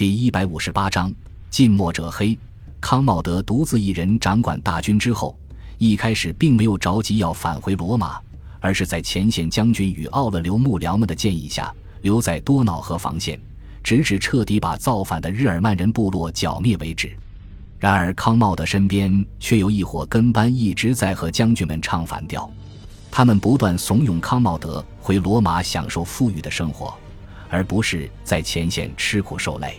第一百五十八章近墨者黑。康茂德独自一人掌管大军之后，一开始并没有着急要返回罗马，而是在前线将军与奥勒留幕僚们的建议下，留在多瑙河防线，直至彻底把造反的日耳曼人部落剿灭为止。然而，康茂德身边却有一伙跟班一直在和将军们唱反调，他们不断怂恿康茂德回罗马享受富裕的生活，而不是在前线吃苦受累。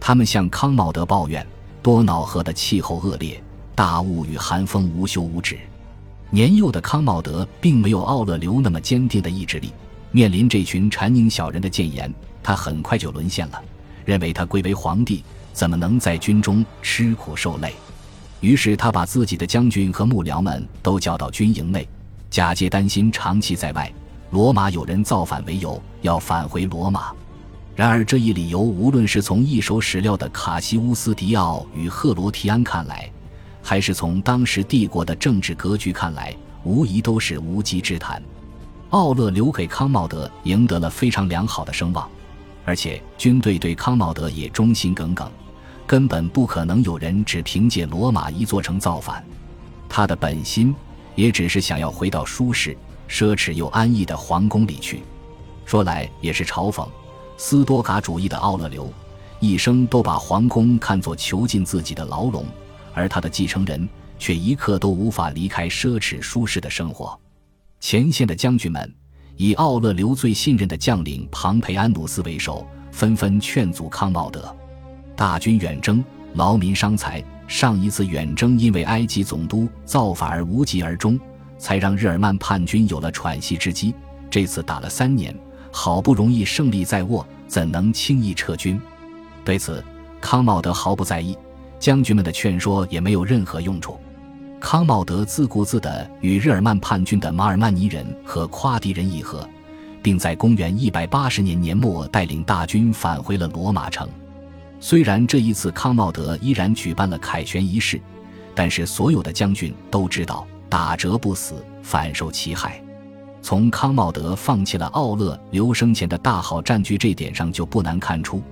他们向康茂德抱怨多瑙河的气候恶劣，大雾与寒风无休无止。年幼的康茂德并没有奥勒留那么坚定的意志力，面临这群谗佞小人的谏言，他很快就沦陷了，认为他贵为皇帝。怎么能在军中吃苦受累？于是他把自己的将军和幕僚们都叫到军营内，假借担心长期在外，罗马有人造反为由，要返回罗马。然而这一理由，无论是从一手史料的卡西乌斯·迪奥与赫罗提安看来，还是从当时帝国的政治格局看来，无疑都是无稽之谈。奥勒留给康茂德赢得了非常良好的声望，而且军队对康茂德也忠心耿耿。根本不可能有人只凭借罗马一座城造反，他的本心也只是想要回到舒适、奢侈又安逸的皇宫里去。说来也是嘲讽，斯多噶主义的奥勒留一生都把皇宫看作囚禁自己的牢笼，而他的继承人却一刻都无法离开奢侈舒适的生活。前线的将军们以奥勒留最信任的将领庞培安努斯为首，纷纷劝阻康茂德。大军远征，劳民伤财。上一次远征因为埃及总督造反而无疾而终，才让日耳曼叛军有了喘息之机。这次打了三年，好不容易胜利在握，怎能轻易撤军？对此，康茂德毫不在意，将军们的劝说也没有任何用处。康茂德自顾自地与日耳曼叛军的马尔曼尼人和夸迪人议和，并在公元一百八十年年末带领大军返回了罗马城。虽然这一次康茂德依然举办了凯旋仪式，但是所有的将军都知道打折不死，反受其害。从康茂德放弃了奥勒留生前的大好战局这点上，就不难看出，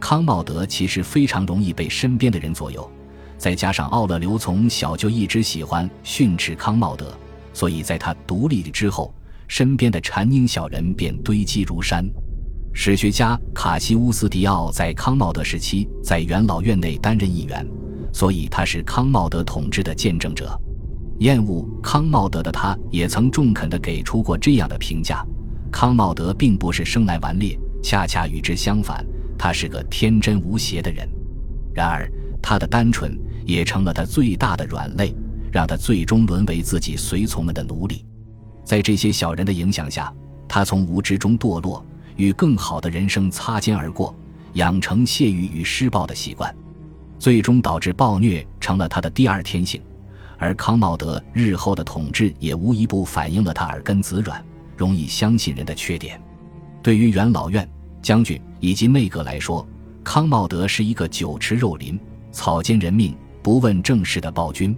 康茂德其实非常容易被身边的人左右。再加上奥勒留从小就一直喜欢训斥康茂德，所以在他独立之后，身边的谗佞小人便堆积如山。史学家卡西乌斯·迪奥在康茂德时期在元老院内担任议员，所以他是康茂德统治的见证者。厌恶康茂德的他，也曾中肯地给出过这样的评价：康茂德并不是生来顽劣，恰恰与之相反，他是个天真无邪的人。然而，他的单纯也成了他最大的软肋，让他最终沦为自己随从们的奴隶。在这些小人的影响下，他从无知中堕落。与更好的人生擦肩而过，养成泄欲与施暴的习惯，最终导致暴虐成了他的第二天性。而康茂德日后的统治也无一不反映了他耳根子软、容易相信人的缺点。对于元老院将军以及内阁来说，康茂德是一个酒池肉林、草菅人命、不问政事的暴君；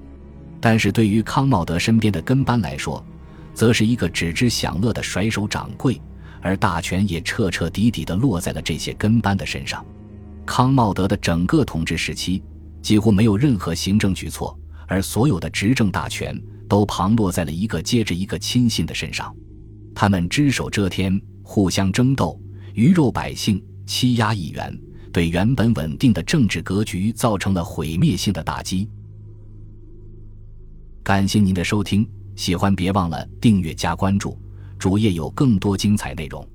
但是对于康茂德身边的跟班来说，则是一个只知享乐的甩手掌柜。而大权也彻彻底底地落在了这些跟班的身上。康茂德的整个统治时期几乎没有任何行政举措，而所有的执政大权都旁落在了一个接着一个亲信的身上。他们只手遮天，互相争斗，鱼肉百姓，欺压议员，对原本稳定的政治格局造成了毁灭性的打击。感谢您的收听，喜欢别忘了订阅加关注。主页有更多精彩内容。